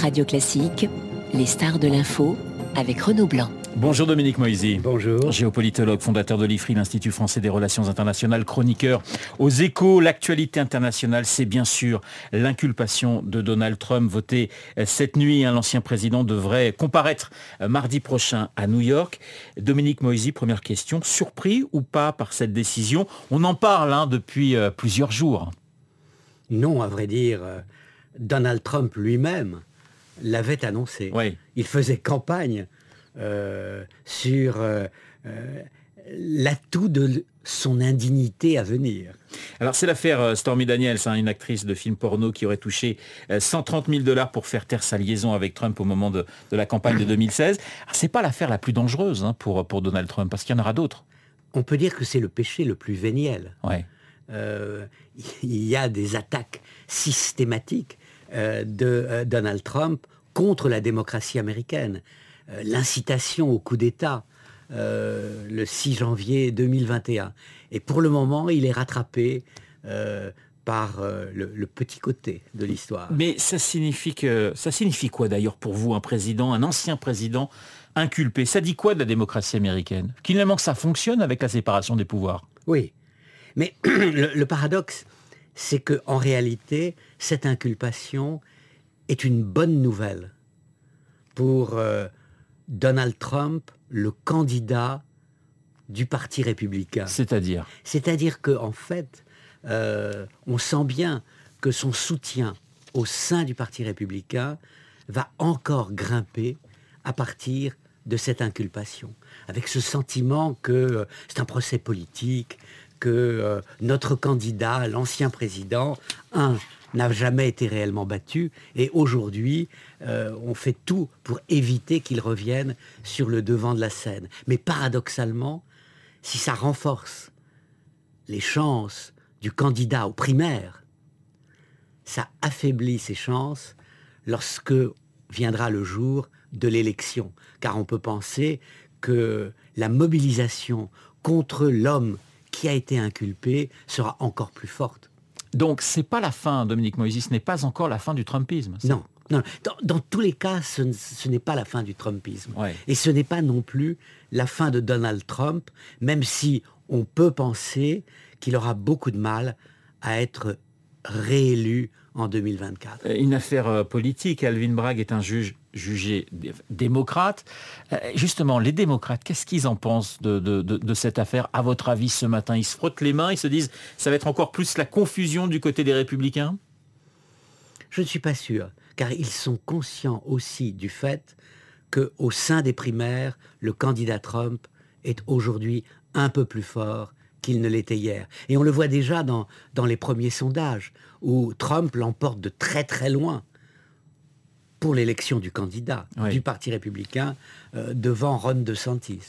Radio Classique, les stars de l'info avec Renaud Blanc. Bonjour Dominique Moisy. Bonjour. Géopolitologue, fondateur de l'IFRI, l'Institut français des relations internationales, chroniqueur aux échos. L'actualité internationale, c'est bien sûr l'inculpation de Donald Trump, voté cette nuit. Hein, l'ancien président devrait comparaître mardi prochain à New York. Dominique Moisy, première question. Surpris ou pas par cette décision? On en parle hein, depuis euh, plusieurs jours. Non, à vrai dire, euh, Donald Trump lui-même l'avait annoncé. Oui. Il faisait campagne euh, sur euh, euh, l'atout de son indignité à venir. Alors c'est l'affaire Stormy Daniels, hein, une actrice de film porno qui aurait touché 130 000 dollars pour faire taire sa liaison avec Trump au moment de, la campagne de 2016. C'est pas l'affaire la plus dangereuse hein, pour, pour Donald Trump, parce qu'il y en aura d'autres. On peut dire que c'est le péché le plus véniel. Ouais. il y a des attaques systématiques de Donald Trump contre la démocratie américaine. Euh, l'incitation au coup d'État euh, le 6 janvier 2021. Et pour le moment, il est rattrapé euh, par le, petit côté de l'histoire. Mais ça signifie, que, ça signifie quoi d'ailleurs pour vous, un président, un ancien président inculpé? Ça dit quoi de la démocratie américaine? Finalement que ça fonctionne avec la séparation des pouvoirs? Oui. Mais le, paradoxe, c'est que en réalité, cette inculpation est une bonne nouvelle pour Donald Trump le candidat du Parti républicain. C'est-à-dire? C'est-à-dire qu'en en fait, euh, on sent bien que son soutien au sein du Parti républicain va encore grimper à partir de cette inculpation, avec ce sentiment que euh, c'est un procès politique, que euh, notre candidat, l'ancien président, un, n'a jamais été réellement battu. Et aujourd'hui, euh, on fait tout pour éviter qu'il revienne sur le devant de la scène. Mais paradoxalement, si ça renforce les chances du candidat aux primaires, ça affaiblit ses chances lorsque viendra le jour de l'élection. Car on peut penser que la mobilisation contre l'homme qui a été inculpé sera encore plus forte. Donc c'est pas la fin, Dominique Moïse, ce n'est pas encore la fin du Trumpisme. Non, non. Dans, tous les cas, ce, n'est pas la fin du Trumpisme. Et ce n'est pas non plus la fin de Donald Trump, même si on peut penser qu'il aura beaucoup de mal à être réélu en 2024. Euh, une affaire euh, politique. Alvin Bragg est un juge jugé démocrate. Euh, justement, les démocrates, qu'est-ce qu'ils en pensent de, cette affaire? À votre avis, ce matin, ils se frottent les mains, ils se disent, ça va être encore plus la confusion du côté des républicains? Je ne suis pas sûr, car ils sont conscients aussi du fait qu'au sein des primaires, le candidat Trump est aujourd'hui un peu plus fort qu'il ne l'était hier. Et on le voit déjà dans, dans les premiers sondages, où Trump l'emporte de très très loin pour l'élection du candidat du Parti républicain euh, devant Ron DeSantis.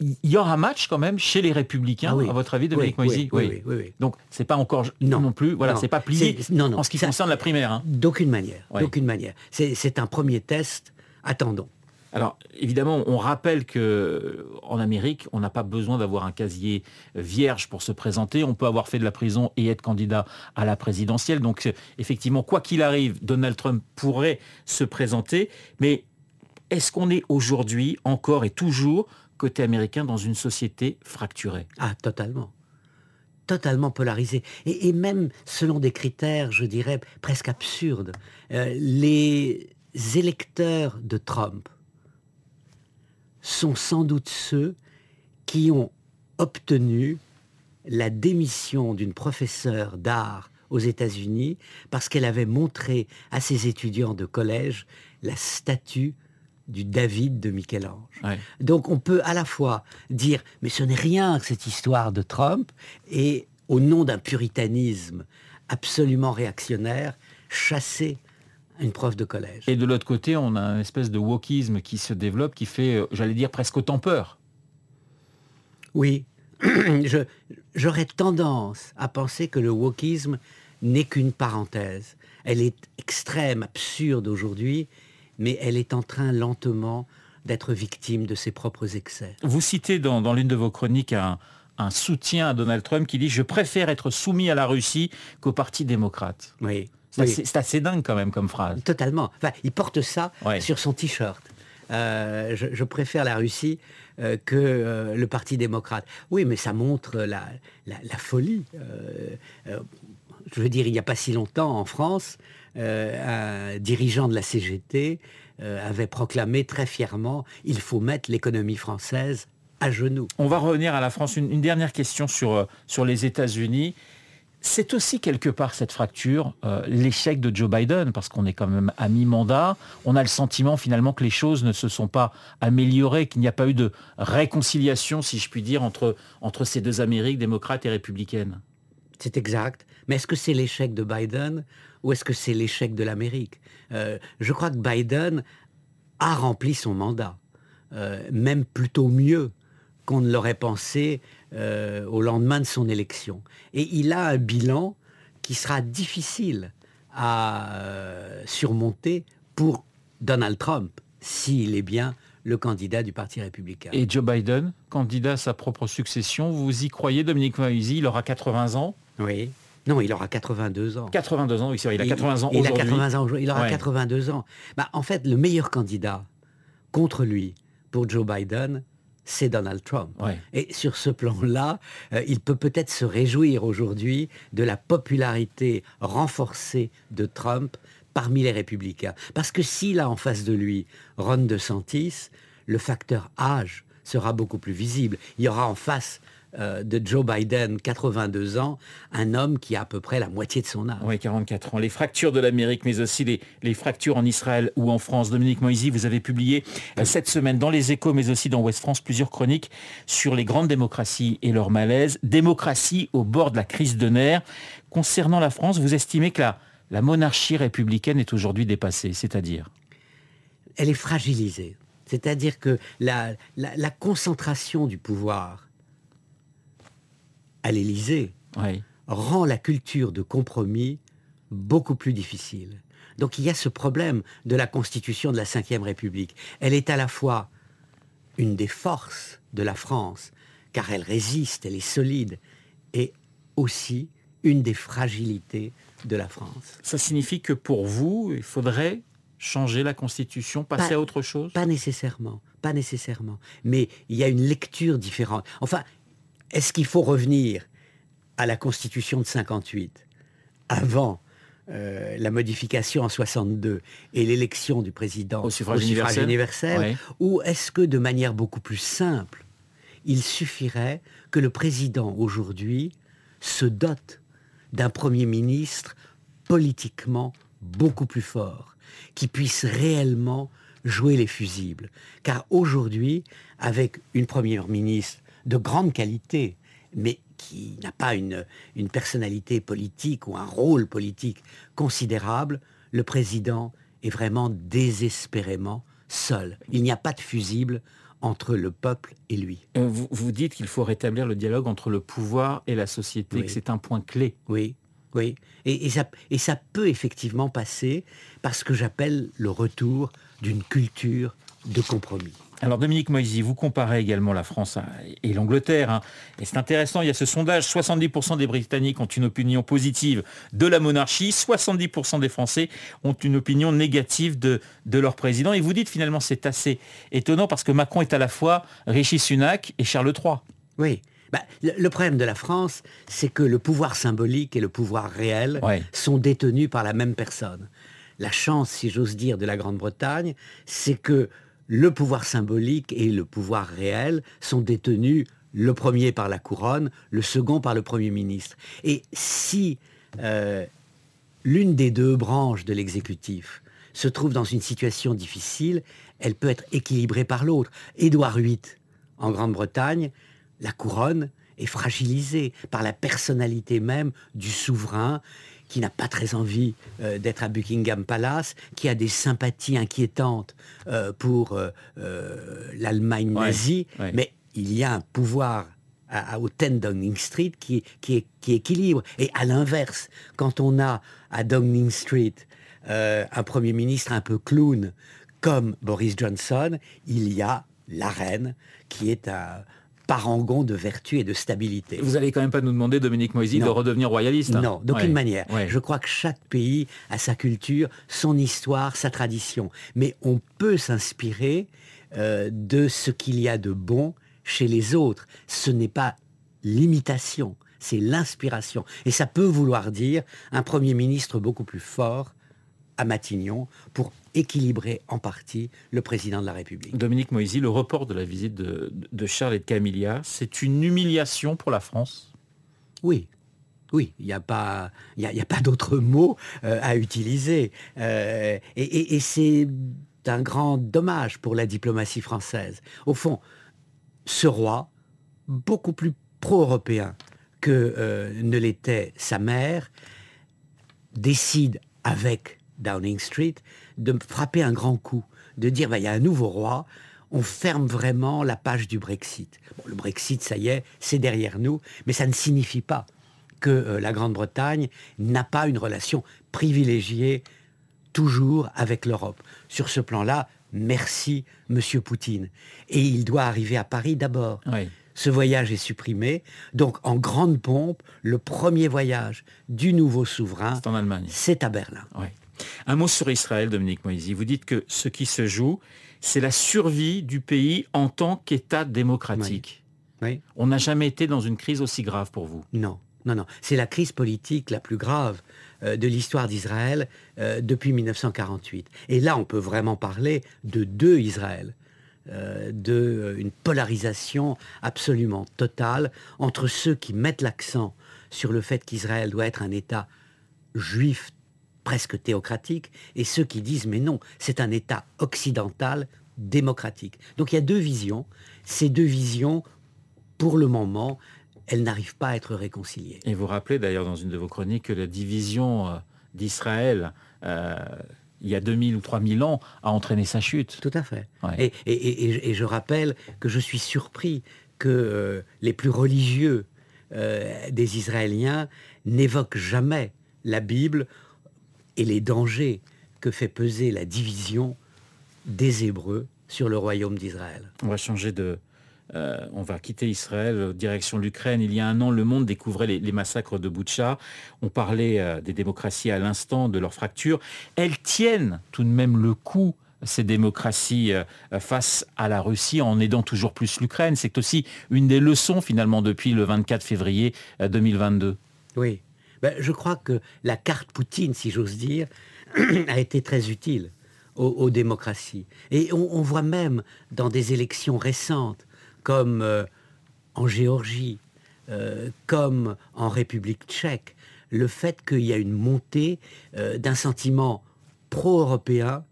Il y aura un match quand même chez les Républicains, ah à votre avis, Dominique oui, oui, oui, Donc c'est pas encore non, non plus, voilà, c'est pas plié non, en ce qui concerne la primaire. Hein. D'aucune manière, d'aucune manière. C'est un premier test. Attendons. Alors évidemment, on rappelle que en Amérique, on n'a pas besoin d'avoir un casier vierge pour se présenter. On peut avoir fait de la prison et être candidat à la présidentielle. Donc effectivement, quoi qu'il arrive, Donald Trump pourrait se présenter. Mais est-ce qu'on est aujourd'hui encore et toujours côté américain dans une société fracturée? Ah, totalement totalement polarisée. Et, même selon des critères, je dirais, presque absurdes. Euh, les électeurs de Trump sont sans doute ceux qui ont obtenu la démission d'une professeure d'art aux États-Unis parce qu'elle avait montré à ses étudiants de collège la statue du David de Michel-Ange. Donc on peut à la fois dire mais ce n'est rien que cette histoire de Trump et au nom d'un puritanisme absolument réactionnaire chasser une prof de collège. Et de l'autre côté, on a une espèce de wokisme qui se développe, qui fait, euh, j'allais dire, presque autant peur. Oui, j'aurais tendance à penser que le wokisme n'est qu'une parenthèse. Elle est extrême, absurde aujourd'hui, mais elle est en train lentement d'être victime de ses propres excès. Vous citez dans, l'une de vos chroniques un, soutien à Donald Trump qui dit ⁇ Je préfère être soumis à la Russie qu'au Parti démocrate ⁇ Oui. C'est assez, dingue quand même comme phrase. Totalement. Enfin, il porte ça sur son t-shirt. Euh, je, préfère la Russie euh, que euh, le Parti démocrate. Oui, mais ça montre la, folie. je veux dire, il n'y a pas si longtemps en France, un dirigeant de la CGT avait proclamé très fièrement il faut mettre l'économie française à genoux. On va revenir à la France. Une, dernière question sur, sur les États-Unis c'est aussi quelque part cette fracture, euh, l'échec de Joe Biden, parce qu'on est quand même à mi-mandat. On a le sentiment finalement que les choses ne se sont pas améliorées, qu'il n'y a pas eu de réconciliation, si je puis dire, entre, ces deux Amériques, démocrates et républicaines. C'est exact. Mais est-ce que c'est l'échec de Biden ou est-ce que c'est l'échec de l'Amérique? Euh, Je crois que Biden a rempli son mandat, euh, même plutôt mieux qu'on ne l'aurait pensé euh, au lendemain de son élection. Et il a un bilan qui sera difficile à euh, surmonter pour Donald Trump, s'il est bien le candidat du Parti républicain. Et Joe Biden, candidat à sa propre succession, vous y croyez, Dominique Moïse Il aura 80 ans? Oui. Non, il aura 82 ans. 82 ans, oui, c'est vrai, il a 80 ans aujourd'hui. Il, a 80 ans, il aura 82 ans. Bah, en fait, le meilleur candidat contre lui pour Joe Biden, c'est Donald Trump. Et sur ce plan-là, euh, il peut peut-être se réjouir aujourd'hui de la popularité renforcée de Trump parmi les républicains. Parce que s'il a en face de lui Ron DeSantis, le facteur âge sera beaucoup plus visible. Il y aura en face euh, de Joe Biden, 82 ans, un homme qui a à peu près la moitié de son âge. Oui, 44 ans. Les fractures de l'Amérique, mais aussi les, fractures en Israël ou en France. Dominique Moisy, vous avez publié euh, cette semaine dans Les Échos, mais aussi dans Ouest France, plusieurs chroniques sur les grandes démocraties et leur malaise. Démocratie au bord de la crise de nerfs. Concernant la France, vous estimez que la, monarchie républicaine est aujourd'hui dépassée, c'est-à-dire? Elle est fragilisée. C'est-à-dire que la concentration du pouvoir à l'Élysée rend la culture de compromis beaucoup plus difficile. Donc il y a ce problème de la constitution de la Ve République. Elle est à la fois une des forces de la France, car elle résiste, elle est solide, et aussi une des fragilités de la France. Ça signifie que pour vous, il faudrait changer la Constitution, passer à autre chose? Pas nécessairement, pas nécessairement. Mais il y a une lecture différente. Enfin, est-ce qu'il faut revenir à la Constitution de 58 avant euh, la modification en 62 et l'élection du président au suffrage, universel, ou est-ce que de manière beaucoup plus simple, il suffirait que le président aujourd'hui se dote d'un Premier ministre politiquement beaucoup plus fort, qui puisse réellement jouer les fusibles? Car aujourd'hui, avec une Première ministre de grande qualité, mais qui n'a pas une, une personnalité politique ou un rôle politique considérable, le président est vraiment désespérément seul. Il n'y a pas de fusible entre le peuple et lui. Euh, vous, vous dites qu'il faut rétablir le dialogue entre le pouvoir et la société, que c'est un point clé. Oui, oui. Et, ça, et ça peut effectivement passer par ce que j'appelle le retour d'une culture de compromis. Alors Dominique Moisy, vous comparez également la France et l'Angleterre. Hein. Et c'est intéressant, il y a ce sondage, 70% des Britanniques ont une opinion positive de la monarchie, 70% des Français ont une opinion négative de, de leur président. Et vous dites finalement c'est assez étonnant parce que Macron est à la fois Rishi Sunak et Charles III. Oui, bah, le, problème de la France, c'est que le pouvoir symbolique et le pouvoir réel sont détenus par la même personne. La chance, si j'ose dire, de la Grande-Bretagne, c'est que le pouvoir symbolique et le pouvoir réel sont détenus le premier par la couronne, le second par le Premier ministre. Et si euh, l'une des deux branches de l'exécutif se trouve dans une situation difficile, elle peut être équilibrée par l'autre. Édouard VIII, en Grande-Bretagne, la couronne est fragilisée par la personnalité même du souverain qui n'a pas très envie euh, d'être à Buckingham Palace, qui a des sympathies inquiétantes euh, pour euh, l'Allemagne nazie, mais il y a un pouvoir à, au 10 Downing Street qui, qui, qui équilibre. Et à l'inverse, quand on a à Downing Street un Premier ministre un peu clown comme Boris Johnson, il y a la reine qui est un parangon de vertu et de stabilité. Vous allez quand même pas nous demander, Dominique Moisy, de redevenir royaliste. Hein. Non, d'aucune manière. Je crois que chaque pays a sa culture, son histoire, sa tradition. Mais on peut s'inspirer euh, de ce qu'il y a de bon chez les autres. Ce n'est pas l'imitation, c'est l'inspiration. Et ça peut vouloir dire un Premier ministre beaucoup plus fort à Matignon pour équilibrer en partie le président de la République. Dominique Moisy, le report de la visite de, Charles et de Camilla, c'est une humiliation pour la France? Oui, oui, il n'y a pas, il a pas d'autre mot euh, à utiliser. Euh, et, c'est un grand dommage pour la diplomatie française. Au fond, ce roi, beaucoup plus pro-européen que euh, ne l'était sa mère, décide avec Downing Street, de frapper un grand coup, de dire bah, il y a un nouveau roi, on ferme vraiment la page du Brexit. le Brexit, ça y est, c'est derrière nous, mais ça ne signifie pas que euh, la Grande-Bretagne n'a pas une relation privilégiée toujours avec l'Europe. Sur ce plan-là, merci Monsieur Poutine. Et il doit arriver à Paris d'abord. Ce voyage est supprimé. Donc, en grande pompe, le premier voyage du nouveau souverain. C'est à Berlin. Un mot sur Israël, Dominique Moisy. Vous dites que ce qui se joue, c'est la survie du pays en tant qu'État démocratique. On n'a jamais été dans une crise aussi grave pour vous. Non, non, non. C'est la crise politique la plus grave euh, de l'histoire d'Israël euh, depuis 1948. Et là, on peut vraiment parler de deux Israël. Euh, d'une polarisation absolument totale entre ceux qui mettent l'accent sur le fait qu'Israël doit être un État juif presque théocratique, et ceux qui disent mais non, c'est un État occidental démocratique. Donc il y a deux visions. Ces deux visions, pour le moment, elles n'arrivent pas à être réconciliées. Et vous rappelez d'ailleurs dans une de vos chroniques que la division euh, d'Israël, euh, il y a 2000 ou 3000 ans, a entraîné sa chute. Tout à fait. Et, je rappelle que je suis surpris que euh, les plus religieux des Israéliens n'évoquent jamais la Bible et les dangers que fait peser la division des Hébreux sur le royaume d'Israël. On va changer de... Euh, on va quitter Israël, direction l'Ukraine. Il y a un an, le monde découvrait les, massacres de Boutcha. On parlait euh, des démocraties à l'instant, de leurs fractures. Elles tiennent tout de même le coup ces démocraties euh, face à la Russie en aidant toujours plus l'Ukraine. C'est aussi une des leçons finalement depuis le 24 février 2022. Oui, ben, je crois que la carte Poutine, si j'ose dire, a été très utile aux, démocraties. Et on, voit même dans des élections récentes, comme euh, en Géorgie, euh, comme en République tchèque, le fait qu'il y a une montée euh, d'un sentiment pro-européen,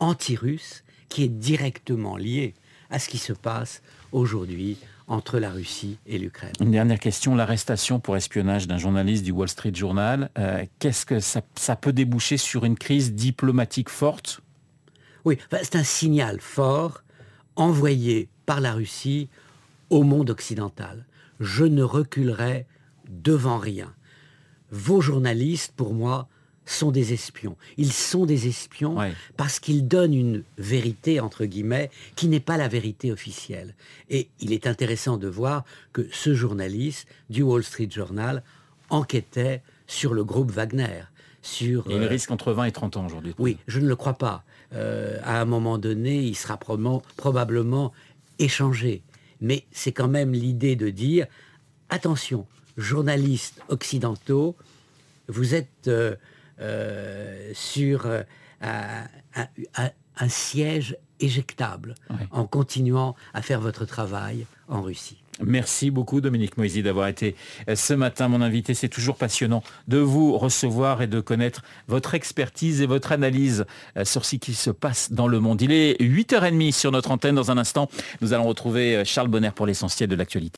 anti-russe, qui est directement lié à ce qui se passe aujourd'hui entre la Russie et l'Ukraine. Une dernière question, l'arrestation pour espionnage d'un journaliste du Wall Street Journal, euh, qu'est-ce que ça, peut déboucher sur une crise diplomatique forte? Oui, c'est un signal fort envoyé par la Russie au monde occidental. Je ne reculerai devant rien. Vos journalistes, pour moi, sont des espions. Ils sont des espions parce qu'ils donnent une vérité, entre guillemets, qui n'est pas la vérité officielle. Et il est intéressant de voir que ce journaliste du Wall Street Journal enquêtait sur le groupe Wagner. Sur, il euh, risque entre 20 et 30 ans aujourd'hui. Oui, je ne le crois pas. Euh, à un moment donné, il sera probablement échangé. Mais c'est quand même l'idée de dire, attention, journalistes occidentaux, vous êtes... Euh, sur euh, un, siège éjectable en continuant à faire votre travail en Russie. Merci beaucoup Dominique Moisy d'avoir été euh, ce matin mon invité. C'est toujours passionnant de vous recevoir et de connaître votre expertise et votre analyse sur ce qui se passe dans le monde. Il est 8h30 sur notre antenne. Dans un instant, nous allons retrouver Charles Bonner pour l'essentiel de l'actualité.